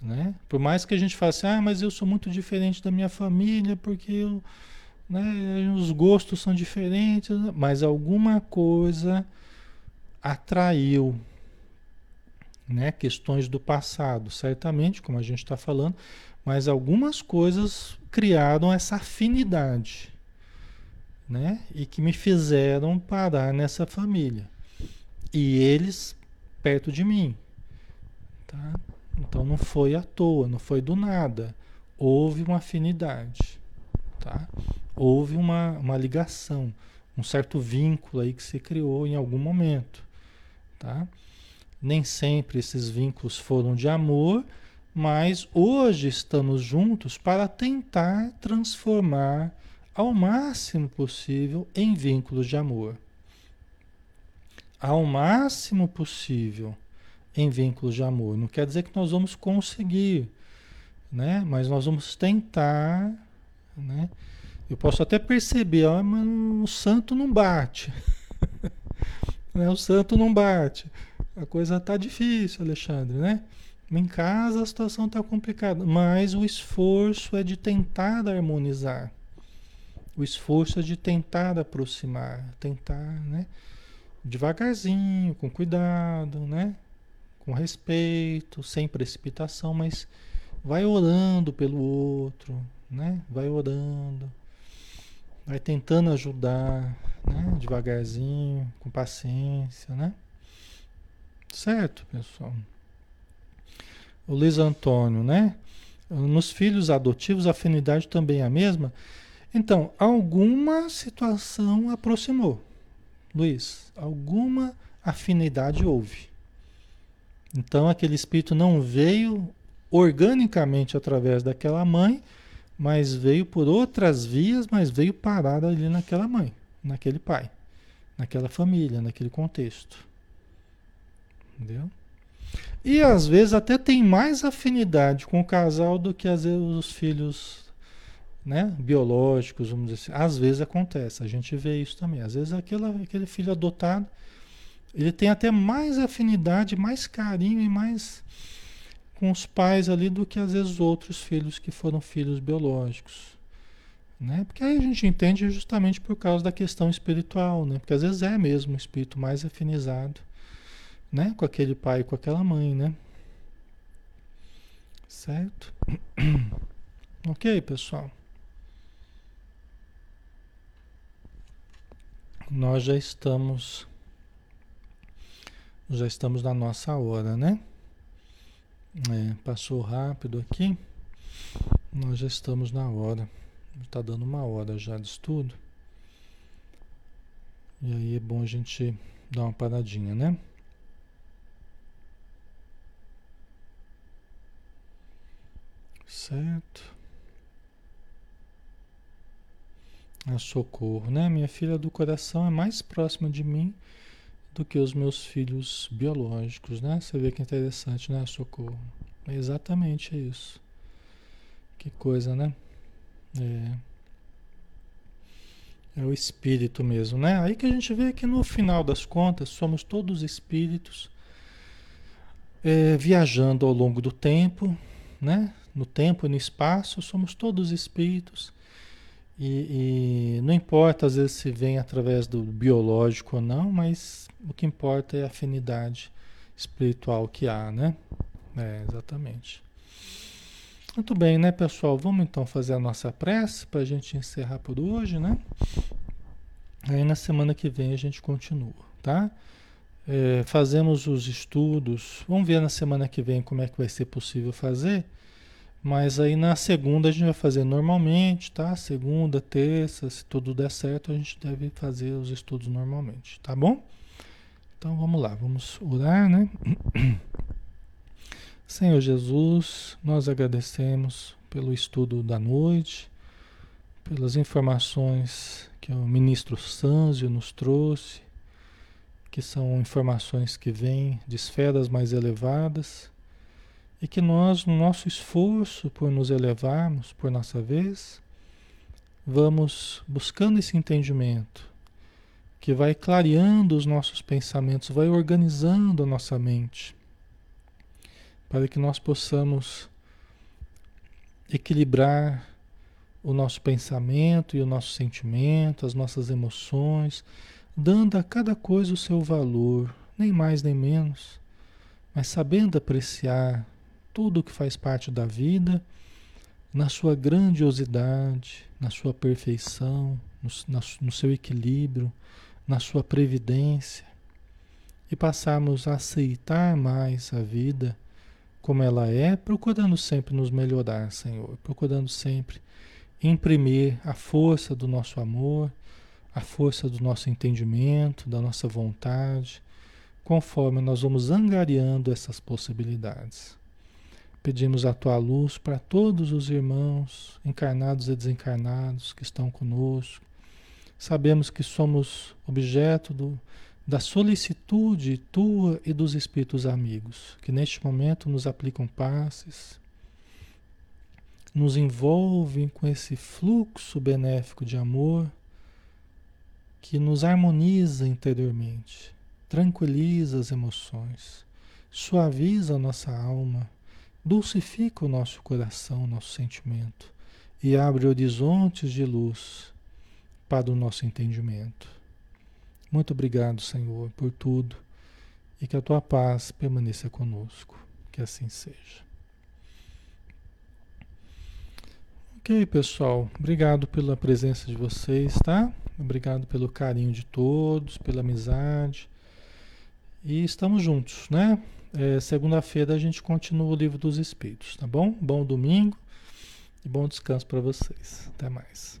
Né? Por mais que a gente faça, assim, ah, mas eu sou muito diferente da minha família, porque eu, né, os gostos são diferentes, mas alguma coisa atraiu né, questões do passado, certamente, como a gente está falando, mas algumas coisas criaram essa afinidade, né? E que me fizeram parar nessa família. E eles perto de mim, tá? Então não foi à toa, não foi do nada. Houve uma afinidade, tá? Houve uma, uma ligação, um certo vínculo aí que se criou em algum momento, tá? Nem sempre esses vínculos foram de amor, mas hoje estamos juntos para tentar transformar ao máximo possível em vínculos de amor. Ao máximo possível em vínculos de amor. Não quer dizer que nós vamos conseguir, né? Mas nós vamos tentar, né? Eu posso até perceber, ó, mas o santo não bate. né? O santo não bate. A coisa tá difícil, Alexandre, né? Em casa a situação está complicada, mas o esforço é de tentar harmonizar. O esforço é de tentar aproximar, tentar, né? Devagarzinho, com cuidado, né? Com respeito, sem precipitação, mas vai orando pelo outro, né? Vai orando, vai tentando ajudar, né? Devagarzinho, com paciência, né? Certo, pessoal? O Luiz Antônio, né? Nos filhos adotivos a afinidade também é a mesma. Então, alguma situação aproximou. Luiz, alguma afinidade houve. Então, aquele espírito não veio organicamente através daquela mãe, mas veio por outras vias, mas veio parar ali naquela mãe, naquele pai, naquela família, naquele contexto. Entendeu? E às vezes até tem mais afinidade com o casal do que às vezes os filhos né, biológicos, vamos dizer assim. Às vezes acontece, a gente vê isso também. Às vezes aquela, aquele filho adotado, ele tem até mais afinidade, mais carinho e mais com os pais ali do que às vezes outros filhos que foram filhos biológicos. Né? Porque aí a gente entende justamente por causa da questão espiritual, né? Porque às vezes é mesmo o espírito mais afinizado né? Com aquele pai, com aquela mãe, né? Certo? ok, pessoal. Nós já estamos já estamos na nossa hora, né? É, passou rápido aqui. Nós já estamos na hora. Está dando uma hora já de estudo. E aí é bom a gente dar uma paradinha, né? Certo. A socorro, né? Minha filha do coração é mais próxima de mim do que os meus filhos biológicos, né? Você vê que interessante, né? Socorro. É exatamente isso. Que coisa, né? É. É o espírito mesmo, né? Aí que a gente vê que no final das contas somos todos espíritos é, viajando ao longo do tempo, né? No tempo e no espaço, somos todos espíritos. E, e, não importa às vezes se vem através do biológico ou não, mas o que importa é a afinidade espiritual que há, né? É, exatamente. Muito bem, né, pessoal? Vamos então fazer a nossa prece para a gente encerrar por hoje, né? Aí na semana que vem a gente continua, tá? É, fazemos os estudos. Vamos ver na semana que vem como é que vai ser possível fazer Mas aí na segunda a gente vai fazer normalmente, tá? Segunda, terça, se tudo der certo, a gente deve fazer os estudos normalmente, tá bom? Então vamos lá, vamos orar, né? Senhor Jesus, nós agradecemos pelo estudo da noite, pelas informações que o ministro Sanzio nos trouxe, que são informações que vêm de esferas mais elevadas e que nós, no nosso esforço por nos elevarmos, por nossa vez, vamos buscando esse entendimento que vai clareando os nossos pensamentos, vai organizando a nossa mente, para que nós possamos equilibrar o nosso pensamento e o nosso sentimento, as nossas emoções, dando a cada coisa o seu valor, nem mais nem menos, mas sabendo apreciar tudo que faz parte da vida, na sua grandiosidade, na sua perfeição, no, na, no seu equilíbrio, na sua previdência, e passarmos a aceitar mais a vida como ela é, procurando sempre nos melhorar, Senhor, procurando sempre imprimir a força do nosso amor, a força do nosso entendimento, da nossa vontade, conforme nós vamos angariando essas possibilidades. Pedimos a tua luz para todos os irmãos, encarnados e desencarnados, que estão conosco. Sabemos que somos objeto do, da solicitude tua e dos espíritos amigos, que neste momento nos aplicam passes, nos envolvem com esse fluxo benéfico de amor que nos harmoniza interiormente, tranquiliza as emoções, suaviza a nossa alma dulcifica o nosso coração, o nosso sentimento e abre horizontes de luz para o nosso entendimento. Muito obrigado, Senhor, por tudo e que a tua paz permaneça conosco. Que assim seja. Ok, pessoal. Obrigado pela presença de vocês, tá? Obrigado pelo carinho de todos, pela amizade. E estamos juntos, né? É, Segunda-feira a gente continua o livro dos Espíritos, tá bom? Bom domingo e bom descanso para vocês. Até mais.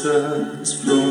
todas as